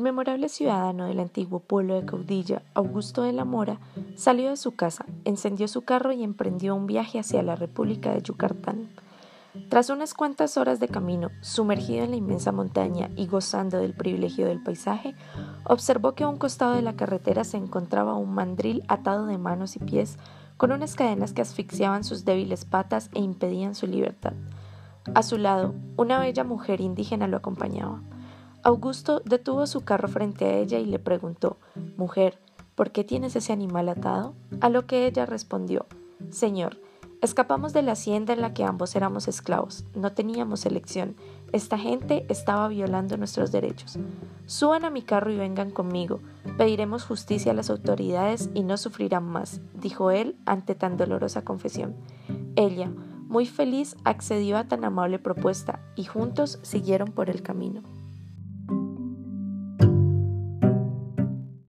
memorable ciudadano del antiguo pueblo de Caudilla, Augusto de la Mora, salió de su casa, encendió su carro y emprendió un viaje hacia la República de Yucatán. Tras unas cuantas horas de camino, sumergido en la inmensa montaña y gozando del privilegio del paisaje, observó que a un costado de la carretera se encontraba un mandril atado de manos y pies con unas cadenas que asfixiaban sus débiles patas e impedían su libertad. A su lado, una bella mujer indígena lo acompañaba. Augusto detuvo su carro frente a ella y le preguntó Mujer, ¿por qué tienes ese animal atado? A lo que ella respondió Señor, Escapamos de la hacienda en la que ambos éramos esclavos. No teníamos elección. Esta gente estaba violando nuestros derechos. Suban a mi carro y vengan conmigo. Pediremos justicia a las autoridades y no sufrirán más, dijo él ante tan dolorosa confesión. Ella, muy feliz, accedió a tan amable propuesta y juntos siguieron por el camino.